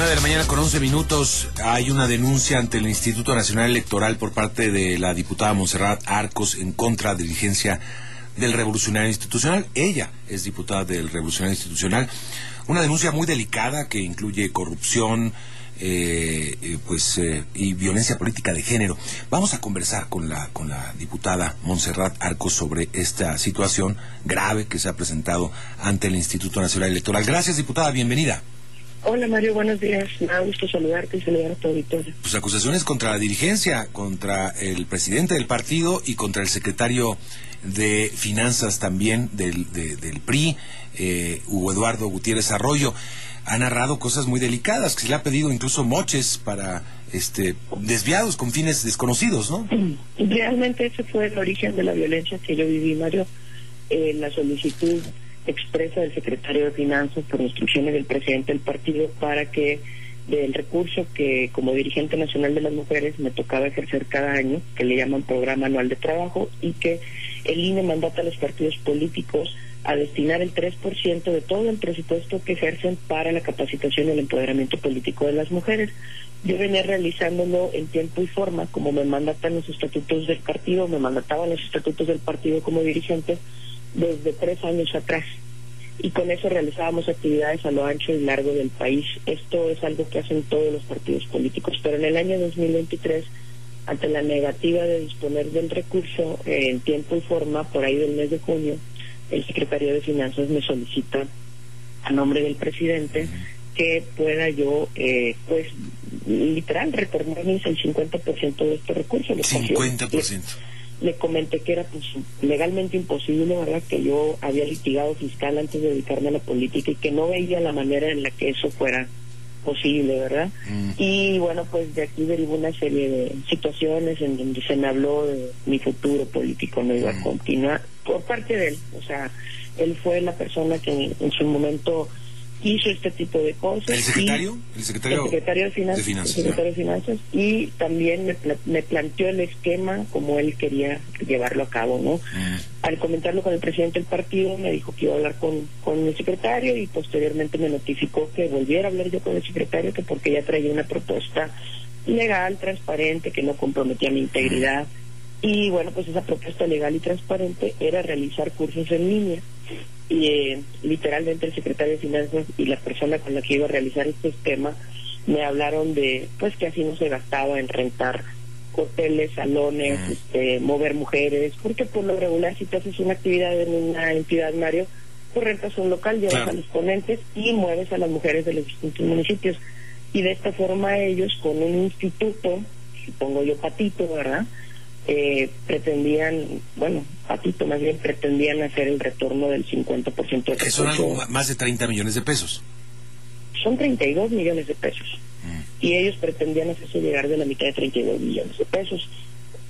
9 de la mañana con 11 minutos hay una denuncia ante el Instituto Nacional Electoral por parte de la diputada Monserrat Arcos en contra de diligencia del Revolucionario Institucional. Ella es diputada del Revolucionario Institucional. Una denuncia muy delicada que incluye corrupción, eh, eh, pues eh, y violencia política de género. Vamos a conversar con la con la diputada Montserrat Arcos sobre esta situación grave que se ha presentado ante el Instituto Nacional Electoral. Gracias, diputada, bienvenida. Hola Mario, buenos días. Me da gusto saludarte y saludar a tu auditorio. Pues acusaciones contra la dirigencia, contra el presidente del partido y contra el secretario de Finanzas también del, del PRI, eh, Hugo Eduardo Gutiérrez Arroyo. Ha narrado cosas muy delicadas, que se le ha pedido incluso moches para este desviados con fines desconocidos, ¿no? Realmente ese fue el origen de la violencia que yo viví, Mario. Eh, la solicitud expresa del secretario de Finanzas por instrucciones del presidente del partido para que del recurso que como dirigente nacional de las mujeres me tocaba ejercer cada año, que le llaman programa anual de trabajo, y que el INE mandata a los partidos políticos a destinar el 3% de todo el presupuesto que ejercen para la capacitación y el empoderamiento político de las mujeres. Yo venía realizándolo en tiempo y forma, como me mandatan los estatutos del partido, me mandataban los estatutos del partido como dirigente desde tres años atrás. Y con eso realizábamos actividades a lo ancho y largo del país. Esto es algo que hacen todos los partidos políticos. Pero en el año 2023, ante la negativa de disponer del recurso en tiempo y forma, por ahí del mes de junio, el secretario de Finanzas me solicita a nombre del presidente que pueda yo, eh, pues, literal, retornarles el 50% de este recurso. 50% le comenté que era pues, legalmente imposible, ¿verdad? Que yo había litigado fiscal antes de dedicarme a la política y que no veía la manera en la que eso fuera posible, ¿verdad? Mm. Y bueno, pues de aquí derivó una serie de situaciones en donde se me habló de mi futuro político no iba a mm. continuar por parte de él, o sea, él fue la persona que en su momento hizo este tipo de cosas. ¿El secretario? ¿El secretario? de Finanzas. secretario de Finanzas. Y también me, me, planteó el esquema como él quería llevarlo a cabo, ¿no? Mm. Al comentarlo con el presidente del partido, me dijo que iba a hablar con, con el secretario y posteriormente me notificó que volviera a hablar yo con el secretario, que porque ya traía una propuesta legal, transparente, que no comprometía mi integridad. Y bueno, pues esa propuesta legal y transparente era realizar cursos en línea y eh, literalmente el secretario de Finanzas y la persona con la que iba a realizar este esquema me hablaron de pues que así no se gastaba en rentar hoteles, salones, este, mover mujeres, porque por lo regular si te haces una actividad en una entidad, Mario, tú rentas un local, llevas a los ponentes y mueves a las mujeres de los distintos municipios. Y de esta forma ellos con un instituto, supongo yo patito, ¿verdad? Eh, pretendían, bueno, Patito más bien pretendían hacer el retorno del 50% de Que son algo más de 30 millones de pesos. Son 32 millones de pesos. Mm. Y ellos pretendían hacerse llegar de la mitad de 32 millones de pesos.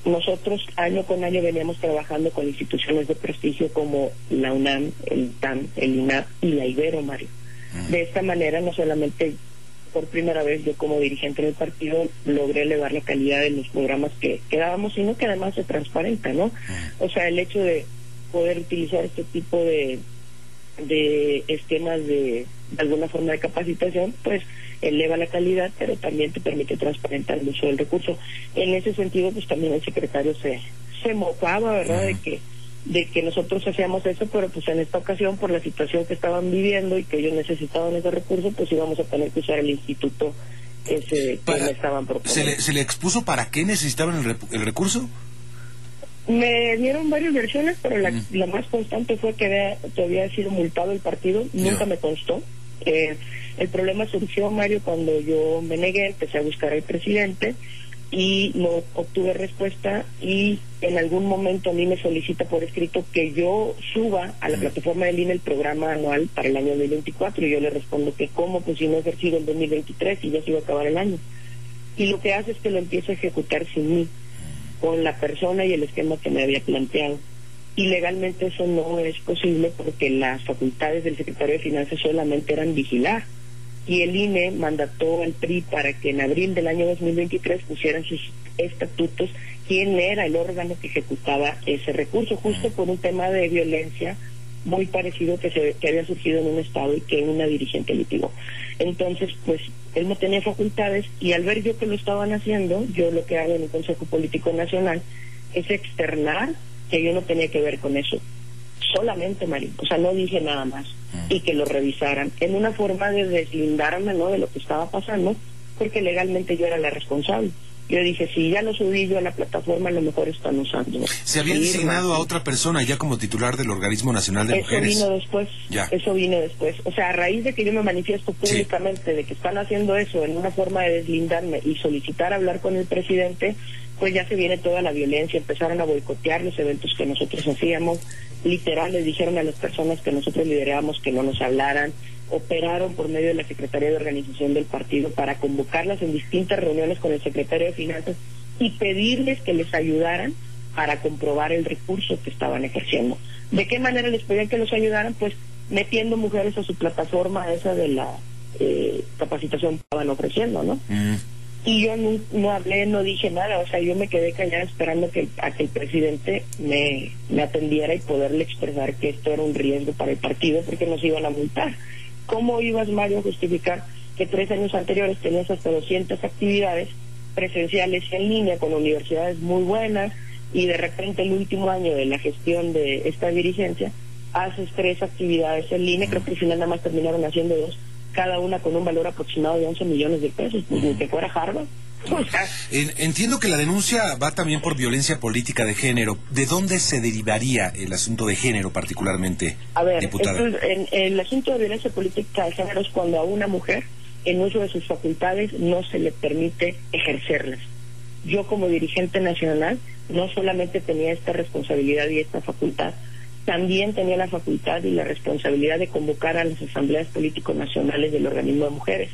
Nosotros año con año veníamos trabajando con instituciones de prestigio como la UNAM, el TAM, el INAP y la Ibero, Mario. Mm. De esta manera no solamente por primera vez yo como dirigente del partido logré elevar la calidad de los programas que, que dábamos, sino que además se transparenta, ¿no? O sea, el hecho de poder utilizar este tipo de, de esquemas de, de alguna forma de capacitación, pues eleva la calidad, pero también te permite transparentar el uso del recurso. En ese sentido, pues también el secretario se, se mofaba, ¿verdad?, de que de que nosotros hacíamos eso, pero pues en esta ocasión por la situación que estaban viviendo y que ellos necesitaban ese recurso, pues íbamos a tener que usar el instituto ese que me estaban proponiendo. ¿Se le, expuso para qué necesitaban el, recurso? Me dieron varias versiones, pero la, mm. más constante fue que había, había sido multado el partido, nunca me constó. Eh, el problema surgió, Mario, cuando yo me negué, empecé a buscar al presidente y no obtuve respuesta y en algún momento a mí me solicita por escrito que yo suba a la plataforma del INE el programa anual para el año 2024 y yo le respondo que cómo, pues si no he ejercido el 2023 y ya se iba a acabar el año. Y lo que hace es que lo empieza a ejecutar sin mí, con la persona y el esquema que me había planteado. Y legalmente eso no es posible porque las facultades del secretario de Finanzas solamente eran vigilar y el INE mandató al PRI para que en abril del año 2023 pusieran sus estatutos quién era el órgano que ejecutaba ese recurso, justo por un tema de violencia muy parecido que, se, que había surgido en un estado y que una dirigente litigó. Entonces, pues él no tenía facultades y al ver yo que lo estaban haciendo, yo lo que hago en el Consejo Político Nacional es externar que yo no tenía que ver con eso. Solamente, María. O sea, no dije nada más. Y que lo revisaran. En una forma de deslindarme, ¿no? De lo que estaba pasando, porque legalmente yo era la responsable. Yo dije, si ya lo subí yo a la plataforma, a lo mejor están usando. ¿Se había designado a otra persona ya como titular del Organismo Nacional de Mujeres? Eso vino después. Ya. Eso vino después. O sea, a raíz de que yo me manifiesto públicamente de que están haciendo eso en una forma de deslindarme y solicitar hablar con el presidente, pues ya se viene toda la violencia. Empezaron a boicotear los eventos que nosotros hacíamos. Literal, les dijeron a las personas que nosotros liderábamos que no nos hablaran operaron por medio de la Secretaría de Organización del partido para convocarlas en distintas reuniones con el secretario de Finanzas y pedirles que les ayudaran para comprobar el recurso que estaban ejerciendo. ¿De qué manera les pedían que los ayudaran? Pues metiendo mujeres a su plataforma esa de la eh, capacitación que estaban ofreciendo, ¿no? Mm. Y yo no, hablé, no dije nada, o sea, yo me quedé callada esperando que, a que el presidente me, me atendiera y poderle expresar que esto era un riesgo para el partido porque nos iban a multar. ¿Cómo ibas, Mario, a justificar que tres años anteriores tenías hasta 200 actividades presenciales en línea con universidades muy buenas y de repente el último año de la gestión de esta dirigencia haces tres actividades en línea, creo que al final nada más terminaron haciendo dos, cada una con un valor aproximado de 11 millones de pesos, pues ni que fuera Harvard. Entiendo que la denuncia va también por violencia política de género. ¿De dónde se derivaría el asunto de género particularmente, a ver, el asunto de violencia política de género es cuando a una mujer, en uso de sus facultades, no se le permite ejercerlas. Yo como dirigente nacional no solamente tenía esta responsabilidad y esta facultad, también tenía la facultad y la responsabilidad de convocar a las asambleas políticos nacionales del organismo de mujeres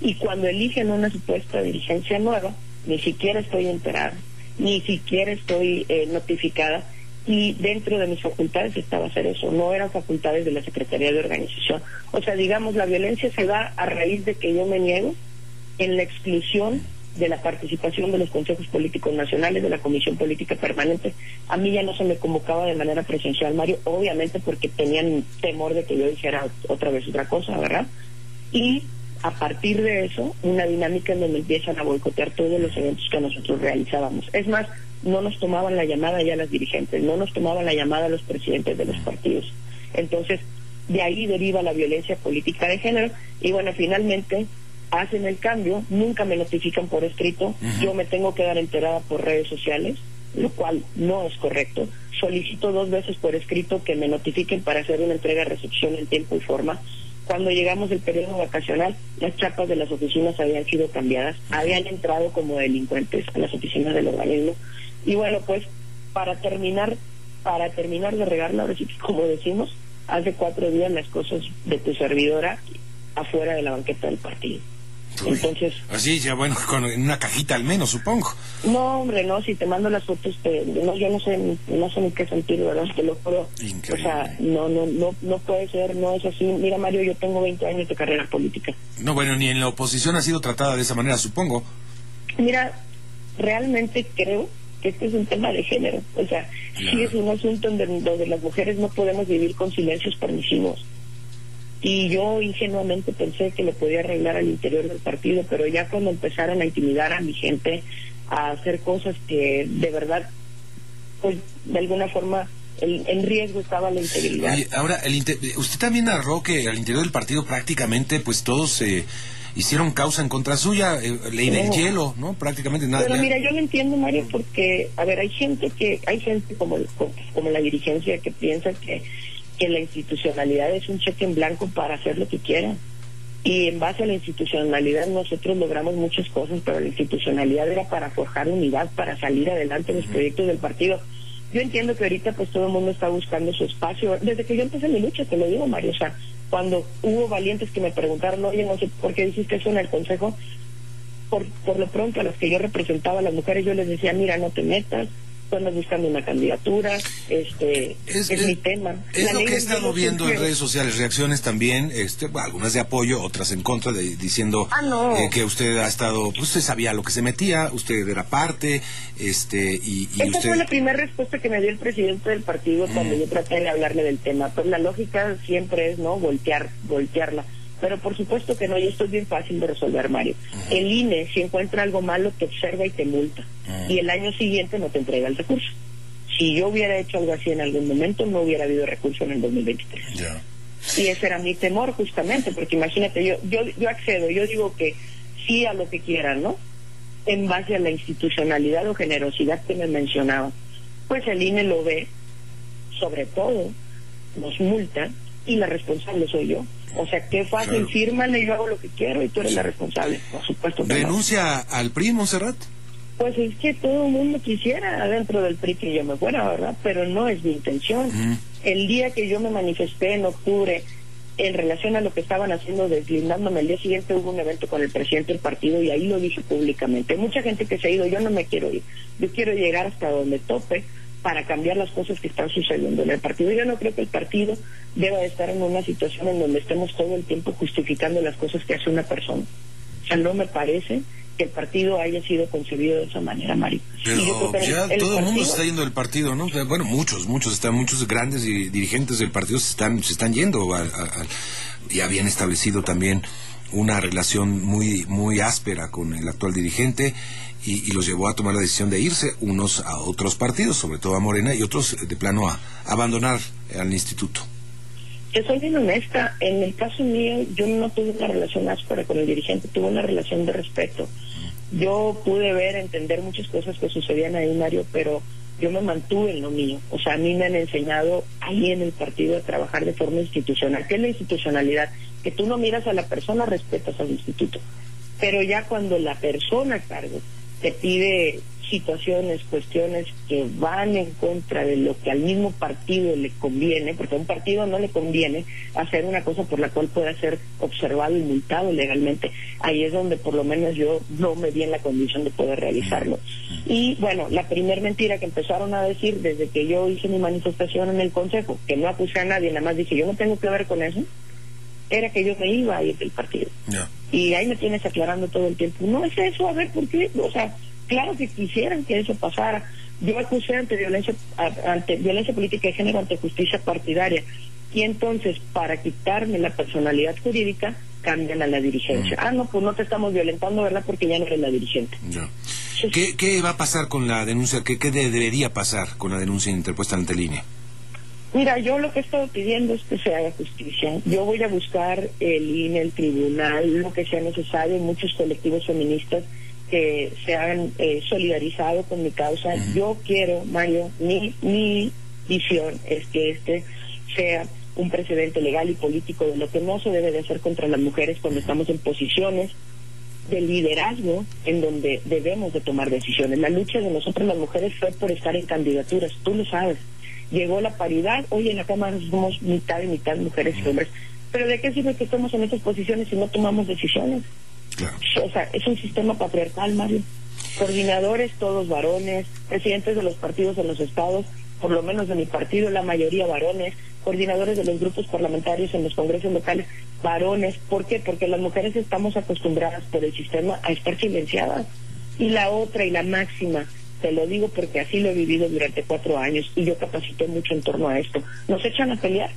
y cuando eligen una supuesta dirigencia nueva, ni siquiera estoy enterada, ni siquiera estoy eh, notificada y dentro de mis facultades estaba hacer eso, no eran facultades de la Secretaría de Organización. O sea, digamos, la violencia se da a raíz de que yo me niego en la exclusión de la participación de los consejos políticos nacionales, de la Comisión Política Permanente. A mí ya no se me convocaba de manera presencial, Mario, obviamente porque tenían temor de que yo dijera otra vez otra cosa, ¿verdad? Y a partir de eso, una dinámica en donde empiezan a boicotear todos los eventos que nosotros realizábamos. Es más, no nos tomaban la llamada ya las dirigentes, no nos tomaban la llamada los presidentes de los partidos. Entonces, de ahí deriva la violencia política de género y bueno, finalmente hacen el cambio, nunca me notifican por escrito, yo me tengo que dar enterada por redes sociales, lo cual no es correcto. Solicito dos veces por escrito que me notifiquen para hacer una entrega-recepción en tiempo y forma cuando llegamos del periodo vacacional, las chapas de las oficinas habían sido cambiadas, habían entrado como delincuentes a las oficinas del organismo. Y bueno, pues para terminar, para terminar de regarla, ahora sí como decimos, hace cuatro días las cosas de tu servidora afuera de la banqueta del partido. Entonces. Así, ya bueno, con una cajita al menos, supongo. No, hombre, no, si te mando las fotos, te, no, yo no sé, no sé ni qué sentir, ¿verdad? Te lo juro. O sea, no, no, no, no puede ser, no es así. Mira, Mario, yo tengo 20 años de carrera política. No, bueno, ni en la oposición ha sido tratada de esa manera, supongo. Mira, realmente creo que este es un tema de género. O sea, sí es un asunto donde, donde las mujeres no podemos vivir con silencios permisivos y yo ingenuamente pensé que lo podía arreglar al interior del partido, pero ya cuando empezaron a intimidar a mi gente, a hacer cosas que de verdad, pues de alguna forma en riesgo estaba la integridad. ahora, el usted también narró que al interior del partido prácticamente pues todos eh, hicieron causa en contra suya, eh, ley del hielo, ¿no? Prácticamente nada. Pero mira, yo lo entiendo, Mario, porque, a ver, hay gente que, hay gente como, como la dirigencia que piensa que que la institucionalidad es un cheque en blanco para hacer lo que quieran. Y en base a la institucionalidad nosotros logramos muchas cosas, pero la institucionalidad era para forjar unidad, para salir adelante en los proyectos del partido. Yo entiendo que ahorita pues todo el mundo está buscando su espacio. Desde que yo empecé mi lucha, te lo digo, Mario, o sea, cuando hubo valientes que me preguntaron, oye, no sé por qué dijiste eso en el Consejo, por, por lo pronto a las que yo representaba a las mujeres, yo les decía, mira, no te metas, andas buscando una candidatura, este es, mi tema. Es lo que he estado viendo en redes sociales, reacciones también, este, algunas de apoyo, otras en contra, de, diciendo ah, eh, que usted ha estado, pues usted sabía lo que se metía, usted era parte, este, y, y Esa fue la primera respuesta que me dio el presidente del partido cuando mm. yo traté de hablarle del tema. Pues la lógica siempre es, ¿no? Voltear, voltearla. Pero por supuesto que no, y esto es bien fácil de resolver, Mario. El INE, si encuentra algo malo, te observa y te multa. Y el año siguiente no te entrega el recurso. Si yo hubiera hecho algo así en algún momento, no hubiera habido recurso en el 2023. Y ese era mi temor, justamente, porque imagínate, yo, yo, yo accedo, yo digo que sí a lo que quieran, ¿no? En base a la institucionalidad o generosidad que me mencionaba. Pues el INE lo ve, sobre todo, nos multa, y la responsable soy yo. O sea, qué fácil, claro. y yo hago lo que quiero y tú eres la responsable, por supuesto. ¿Renuncia al PRI, Monserrat? Pues es que todo el mundo quisiera adentro del PRI que yo me fuera, ¿verdad? Pero no es mi intención. El día que yo me manifesté en octubre en relación a lo que estaban haciendo deslindándome, el día siguiente hubo un evento con el presidente del partido y ahí lo dije públicamente. Mucha gente que se ha ido, yo no me quiero ir, yo quiero llegar hasta donde tope para cambiar las cosas que están sucediendo en el partido. Yo no creo que el partido deba estar en una situación en donde estemos todo el tiempo justificando las cosas que hace una persona. O sea, no me parece que el partido haya sido concebido de esa manera, Mario. Pero ya todo el mundo se está yendo del partido, ¿no? Bueno, muchos, muchos, están muchos grandes y dirigentes del partido se están, se están yendo. y habían establecido también una relación muy, muy áspera con el actual dirigente y, los llevó a tomar la decisión de irse unos a otros partidos, sobre todo a Morena, y otros de plano a, abandonar al instituto. Yo soy bien honesta, en el caso mío yo no tuve una relación áspera con el dirigente, tuve una relación de respeto. Yo pude ver, entender muchas cosas que sucedían ahí, Mario, pero yo me mantuve en lo mío. O sea, a mí me han enseñado ahí en el partido a trabajar de forma institucional. ¿Qué es la institucionalidad? Que tú no miras a la persona, respetas al instituto. Pero ya cuando la persona a cargo te pide situaciones, cuestiones que van en contra de lo que al mismo partido le conviene, porque a un partido no le conviene hacer una cosa por la cual pueda ser observado y multado legalmente. Ahí es donde por lo menos yo no me di en la condición de poder realizarlo. Y bueno, la primer mentira que empezaron a decir desde que yo hice mi manifestación en el Consejo, que no acusé a nadie, nada más dije yo no tengo que ver con eso, era que yo me iba a ir del partido. Y ahí me tienes aclarando todo el tiempo. No es eso, a ver, ¿por qué? O sea, claro que quisieran que eso pasara. Yo acusé ante violencia, ante violencia política de género, ante justicia partidaria. Y entonces, para quitarme la personalidad jurídica, cambian a la dirigencia. Mm. Ah, no, pues no te estamos violentando, ¿verdad? Porque ya no eres la dirigente. ¿Qué, ¿Qué, va a pasar con la denuncia? ¿Qué, ¿Qué debería pasar con la denuncia interpuesta ante línea? Mira, yo lo que he estado pidiendo es que se haga justicia. Yo voy a buscar el INE, el tribunal, lo que sea necesario, muchos colectivos feministas que se han eh, solidarizado con mi causa. Yo quiero, Mario, mi, mi visión es que este sea un precedente legal y político de lo que no se debe de hacer contra las mujeres cuando estamos en posiciones de liderazgo en donde debemos de tomar decisiones. La lucha de nosotros las mujeres fue por estar en candidaturas, tú lo sabes llegó la paridad, hoy en la Cámara somos mitad y mitad mujeres y hombres. Pero ¿de qué sirve que estemos en estas posiciones si no tomamos decisiones? O sea, es un sistema patriarcal, Mario. Coordinadores, todos varones, presidentes de los partidos en los estados, por lo menos de mi partido, la mayoría varones, coordinadores de los grupos parlamentarios en los congresos locales, varones. ¿Por qué? Porque las mujeres estamos acostumbradas por el sistema a estar silenciadas. Y la otra y la máxima, te lo digo porque así lo he vivido durante cuatro años y yo capacité mucho en torno a esto. Nos echan a pelear.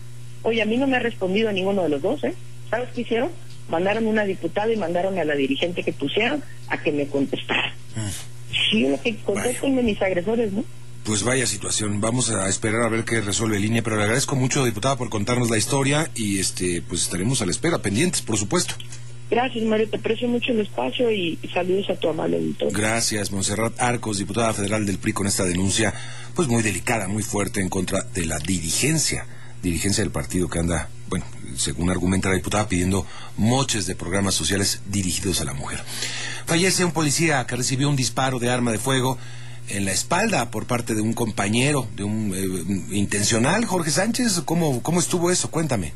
Oye, a mí no me ha respondido a ninguno de los dos, ¿eh? ¿Sabes qué hicieron? Mandaron una diputada y mandaron a la dirigente que pusieron a que me contestara. Mm. Sí, lo que contestenme mis agresores, ¿no? Pues vaya situación. Vamos a esperar a ver qué resuelve el INE, pero le agradezco mucho, diputada, por contarnos la historia y este, pues estaremos a la espera, pendientes, por supuesto. Gracias, Mario. Te aprecio mucho el espacio y saludos a tu amable editor. Gracias, Monserrat Arcos, diputada federal del PRI, con esta denuncia, pues muy delicada, muy fuerte en contra de la dirigencia, dirigencia del partido que anda, bueno, según argumenta la diputada, pidiendo moches de programas sociales dirigidos a la mujer. Fallece un policía que recibió un disparo de arma de fuego en la espalda por parte de un compañero, de un eh, intencional, Jorge Sánchez. ¿Cómo, ¿Cómo estuvo eso? Cuéntame.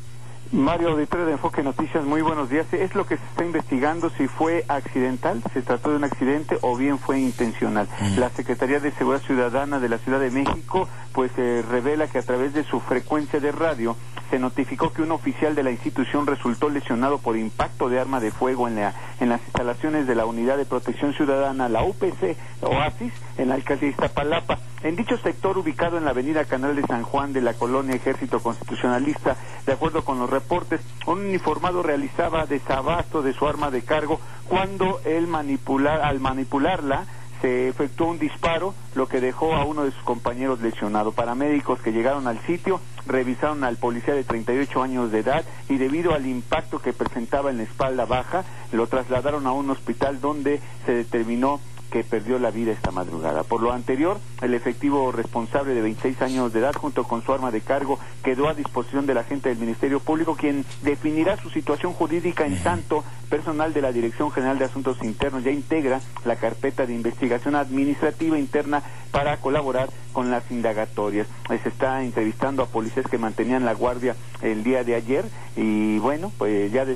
Mario Auditorio de Enfoque Noticias, muy buenos días. Es lo que se está investigando si fue accidental, se trató de un accidente o bien fue intencional. Mm. La Secretaría de Seguridad Ciudadana de la Ciudad de México pues eh, revela que a través de su frecuencia de radio se notificó que un oficial de la institución resultó lesionado por impacto de arma de fuego en, la, en las instalaciones de la Unidad de Protección Ciudadana, la UPC Oasis, en la alcaldía de Iztapalapa. En dicho sector, ubicado en la avenida Canal de San Juan de la colonia Ejército Constitucionalista, de acuerdo con los reportes, un uniformado realizaba desabasto de su arma de cargo cuando él manipular, al manipularla se efectuó un disparo, lo que dejó a uno de sus compañeros lesionado. Paramédicos que llegaron al sitio revisaron al policía de 38 años de edad y debido al impacto que presentaba en la espalda baja, lo trasladaron a un hospital donde se determinó que perdió la vida esta madrugada. Por lo anterior, el efectivo responsable de 26 años de edad, junto con su arma de cargo, quedó a disposición del agente del Ministerio Público, quien definirá su situación jurídica en tanto personal de la Dirección General de Asuntos Internos ya integra la carpeta de investigación administrativa interna para colaborar con las indagatorias. Se está entrevistando a policías que mantenían la guardia el día de ayer y bueno, pues ya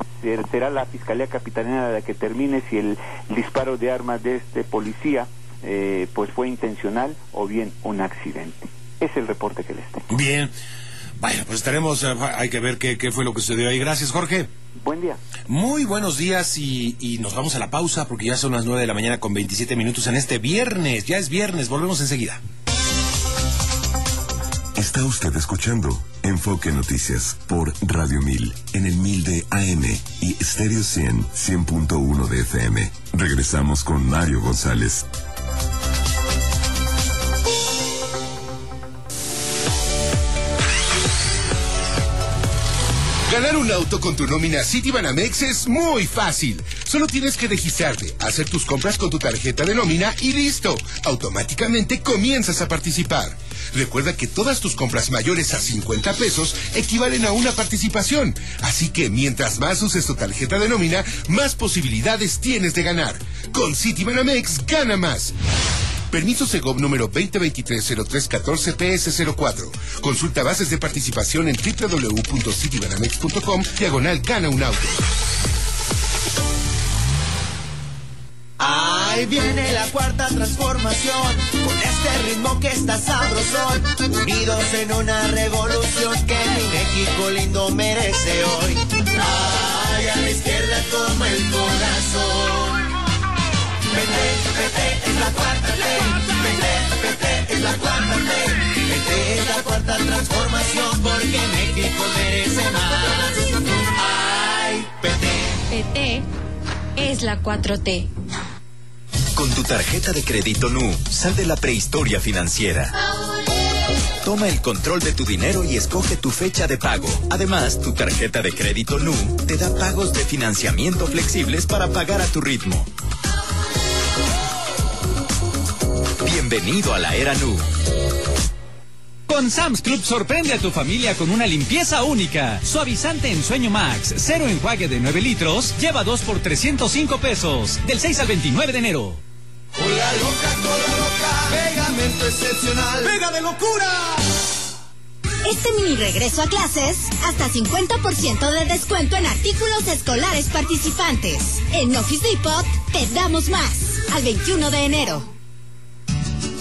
será la Fiscalía Capitanera la que termine si el disparo de armas de este policía eh, pues fue intencional o bien un accidente. Es el reporte que les tengo. Bien. Vaya, pues estaremos, eh, hay que ver qué, qué fue lo que sucedió ahí. Gracias, Jorge. Buen día. Muy buenos días y, y, nos vamos a la pausa porque ya son las nueve de la mañana con 27 minutos en este viernes. Ya es viernes, volvemos enseguida. Está usted escuchando Enfoque Noticias por Radio 1000 en el 1000 de AM y Stereo 100 100.1 de FM. Regresamos con Mario González. Ganar un auto con tu nómina Citibanamex es muy fácil. Solo tienes que registrarte, hacer tus compras con tu tarjeta de nómina y listo. Automáticamente comienzas a participar. Recuerda que todas tus compras mayores a 50 pesos equivalen a una participación. Así que mientras más uses tu tarjeta de nómina, más posibilidades tienes de ganar. Con Citibanamex gana más. Permiso Segov número 2023-0314-PS04. Consulta bases de participación en www.citibanamex.com diagonal gana un auto. Ahí viene la cuarta transformación, con este ritmo que está sabrosón, unidos en una revolución que mi México lindo merece hoy. Ay, a la izquierda toma el. PT, es la cuarta T. PT, es la cuarta T. es la cuarta transformación porque México merece más. Ay, PT. PT es la 4T. Con tu tarjeta de crédito NU, sal de la prehistoria financiera. Toma el control de tu dinero y escoge tu fecha de pago. Además, tu tarjeta de crédito NU te da pagos de financiamiento flexibles para pagar a tu ritmo. Bienvenido a la era Nu. Con Sam's Club sorprende a tu familia con una limpieza única. Suavizante en sueño Max, cero enjuague de 9 litros, lleva 2 por 305 pesos. Del 6 al 29 de enero. Hola loca, cola loca, pegamento excepcional, pega de locura. Este mini regreso a clases, hasta 50% de descuento en artículos escolares participantes. En Office Depot te damos más. Al 21 de enero.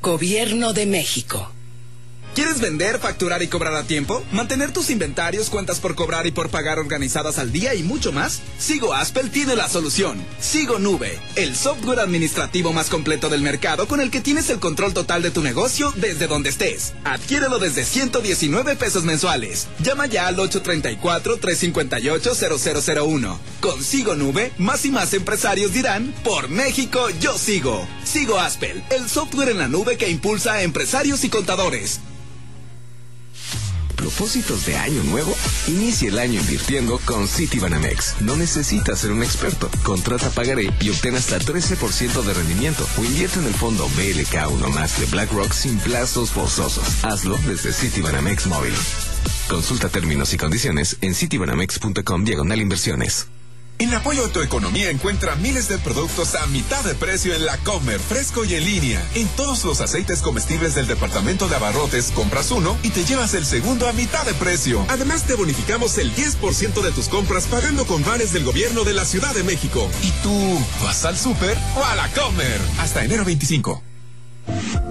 Gobierno de México. ¿Quieres vender, facturar y cobrar a tiempo? ¿Mantener tus inventarios, cuentas por cobrar y por pagar organizadas al día y mucho más? Sigo Aspel tiene la solución. Sigo Nube, el software administrativo más completo del mercado con el que tienes el control total de tu negocio desde donde estés. Adquiérelo desde 119 pesos mensuales. Llama ya al 834-358-0001. Con Sigo Nube, más y más empresarios dirán, por México yo sigo. Sigo Aspel, el software en la nube que impulsa a empresarios y contadores. ¿Propósitos de año nuevo? Inicia el año invirtiendo con Citibanamex. No necesitas ser un experto. Contrata Pagaré y obtén hasta 13% de rendimiento o invierte en el fondo BLK1 más de BlackRock sin plazos forzosos. Hazlo desde Citibanamex Móvil. Consulta términos y condiciones en citibanamex.com diagonal inversiones. En apoyo a tu economía encuentra miles de productos a mitad de precio en la Comer, fresco y en línea. En todos los aceites comestibles del departamento de abarrotes, compras uno y te llevas el segundo a mitad de precio. Además, te bonificamos el 10% de tus compras pagando con vales del gobierno de la Ciudad de México. ¿Y tú vas al súper o a la Comer? Hasta enero 25.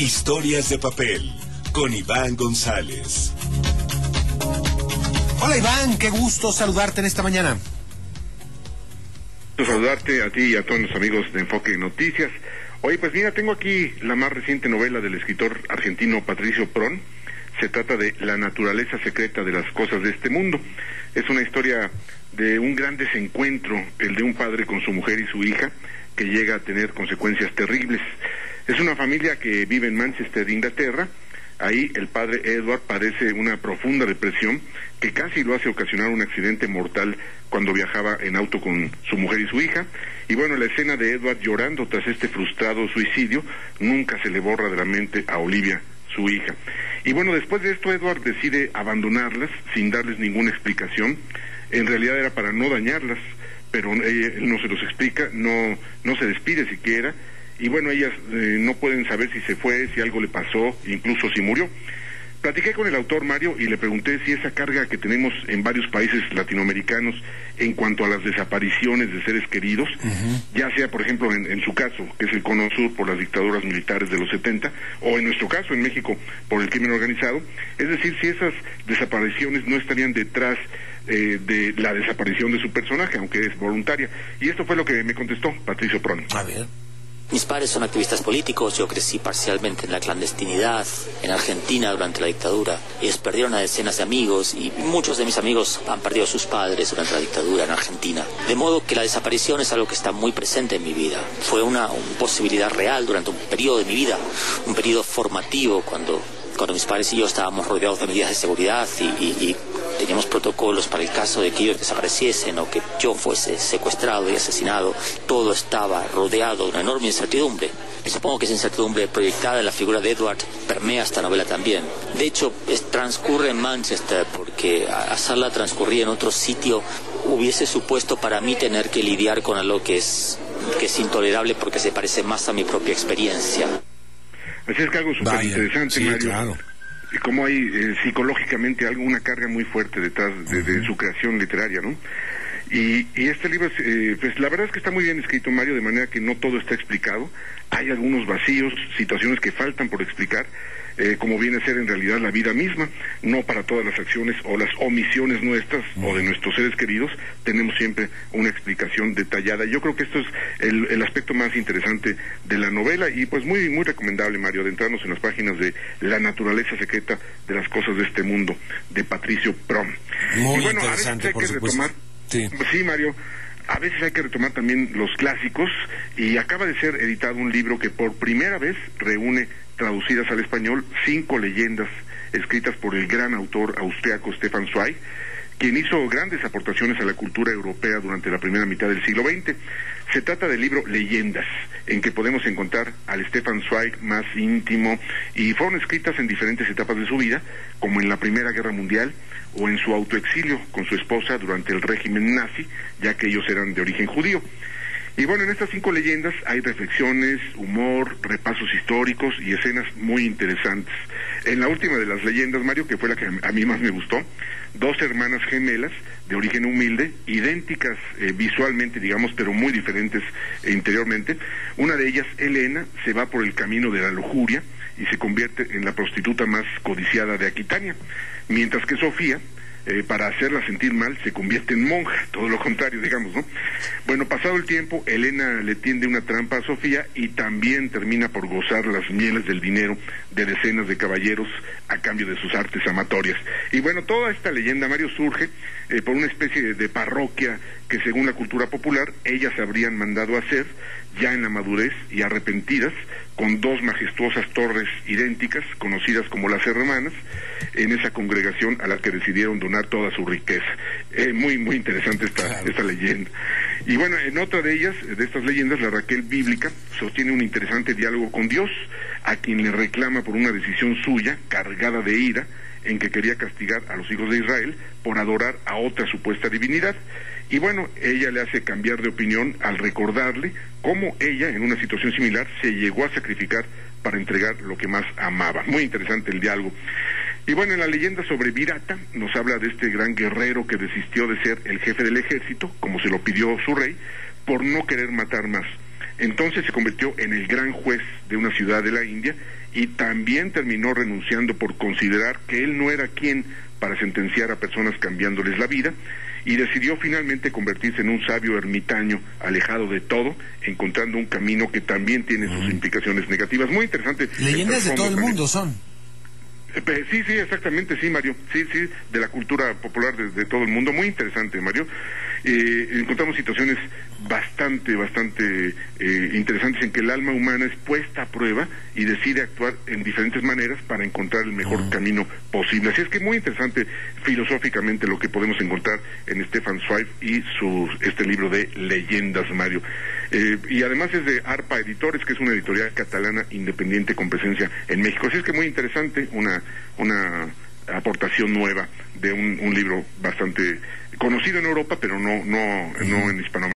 Historias de papel con Iván González. Hola Iván, qué gusto saludarte en esta mañana. Saludarte a ti y a todos los amigos de Enfoque Noticias. Oye, pues mira, tengo aquí la más reciente novela del escritor argentino Patricio Pron. Se trata de La naturaleza secreta de las cosas de este mundo. Es una historia de un gran desencuentro, el de un padre con su mujer y su hija, que llega a tener consecuencias terribles. Es una familia que vive en Manchester, Inglaterra. Ahí el padre Edward padece una profunda depresión que casi lo hace ocasionar un accidente mortal cuando viajaba en auto con su mujer y su hija. Y bueno, la escena de Edward llorando tras este frustrado suicidio nunca se le borra de la mente a Olivia, su hija. Y bueno, después de esto Edward decide abandonarlas sin darles ninguna explicación. En realidad era para no dañarlas, pero él no se los explica, no, no se despide siquiera y bueno, ellas eh, no pueden saber si se fue, si algo le pasó, incluso si murió. Platiqué con el autor Mario y le pregunté si esa carga que tenemos en varios países latinoamericanos en cuanto a las desapariciones de seres queridos, ya sea por ejemplo en, su caso, que es el Cono Sur por las dictaduras militares de los 70, o en nuestro caso en México por el crimen organizado, es decir, si esas desapariciones no estarían detrás eh, de la desaparición de su personaje, aunque es voluntaria. Y esto fue lo que me contestó Patricio Pron. A ver. Mis padres son activistas políticos, yo crecí parcialmente en la clandestinidad, en Argentina durante la dictadura. Ellos perdieron a decenas de amigos y muchos de mis amigos han perdido a sus padres durante la dictadura en Argentina. De modo que la desaparición es algo que está muy presente en mi vida. Fue una, posibilidad real durante un periodo de mi vida, un periodo formativo cuando cuando mis padres y yo estábamos rodeados de medidas de seguridad y, teníamos protocolos para el caso de que ellos desapareciesen o que yo fuese secuestrado y asesinado, todo estaba rodeado de una enorme incertidumbre. Y supongo que esa incertidumbre proyectada en la figura de Edward permea esta novela también. De hecho, transcurre en Manchester porque hacerla transcurrir en otro sitio hubiese supuesto para mí tener que lidiar con algo que es, que es intolerable porque se parece más a mi propia experiencia. Así es que algo súper interesante, Mario. Y como hay eh, psicológicamente algo, una carga muy fuerte detrás de, su creación literaria, ¿no? Y, este libro, eh, pues la verdad es que está muy bien escrito, Mario, de manera que no todo está explicado. Hay algunos vacíos, situaciones que faltan por explicar, eh, como viene a ser en realidad la vida misma. No para todas las acciones o las omisiones nuestras o de nuestros seres queridos tenemos siempre una explicación detallada. Yo creo que esto es el, aspecto más interesante de la novela y pues muy muy recomendable, Mario, adentrarnos en las páginas de La naturaleza secreta de las cosas de este mundo de Patricio Prom. Muy interesante, hay que retomar. Sí. sí, Mario a veces hay que retomar también los clásicos y acaba de ser editado un libro que por primera vez reúne traducidas al español cinco leyendas escritas por el gran autor austriaco Stefan Zweig quien hizo grandes aportaciones a la cultura europea durante la primera mitad del siglo XX. Se trata del libro Leyendas, en que podemos encontrar al Stefan Zweig más íntimo y fueron escritas en diferentes etapas de su vida, como en la Primera Guerra Mundial o en su autoexilio con su esposa durante el régimen nazi, ya que ellos eran de origen judío. Y bueno, en estas cinco leyendas hay reflexiones, humor, repasos históricos y escenas muy interesantes. En la última de las leyendas, Mario, que fue la que a mí más me gustó, dos hermanas gemelas de origen humilde, idénticas eh, visualmente, digamos, pero muy diferentes eh, interiormente. Una de ellas, Elena, se va por el camino de la lujuria y se convierte en la prostituta más codiciada de Aquitania, mientras que Sofía, eh, para hacerla sentir mal, se convierte en monja, todo lo contrario, digamos, ¿no? Bueno, pasado el tiempo, Elena le tiende una trampa a Sofía y también termina por gozar las mieles del dinero de decenas de caballeros a cambio de sus artes amatorias. Y bueno, toda esta leyenda, Mario, surge eh, por una especie de parroquia que según la cultura popular ellas habrían mandado hacer ya en la madurez y arrepentidas, con dos majestuosas torres idénticas, conocidas como las hermanas, en esa congregación a la que decidieron donar toda su riqueza. Eh, muy, muy interesante esta, esta leyenda. Y bueno, en otra de ellas, de estas leyendas, la Raquel bíblica sostiene un interesante diálogo con Dios, a quien le reclama por una decisión suya, cargada de ira, en que quería castigar a los hijos de Israel por adorar a otra supuesta divinidad. Y bueno, ella le hace cambiar de opinión al recordarle cómo ella, en una situación similar, se llegó a sacrificar para entregar lo que más amaba. Muy interesante el diálogo. Y bueno, en la leyenda sobre Virata nos habla de este gran guerrero que desistió de ser el jefe del ejército, como se lo pidió su rey, por no querer matar más. Entonces se convirtió en el gran juez de una ciudad de la India y también terminó renunciando por considerar que él no era quien para sentenciar a personas cambiándoles la vida y decidió finalmente convertirse en un sabio ermitaño alejado de todo, encontrando un camino que también tiene sus implicaciones negativas. Muy interesante. Leyendas de todo el mundo son. Eh, Sí, sí, exactamente, sí, Mario. Sí, sí, de la cultura popular de, de todo el mundo. Muy interesante, Mario. Eh, encontramos situaciones bastante, bastante eh, interesantes en que el alma humana es puesta a prueba y decide actuar en diferentes maneras para encontrar el mejor camino posible. Así es que muy interesante filosóficamente lo que podemos encontrar en Stefan Zweig y su, este libro de leyendas, Mario. Eh, y además es de ARPA Editores, que es una editorial catalana independiente con presencia en México. Así es que muy interesante, una, una aportación nueva de un, un libro bastante conocido en Europa, pero no, no, no en Hispanoamérica.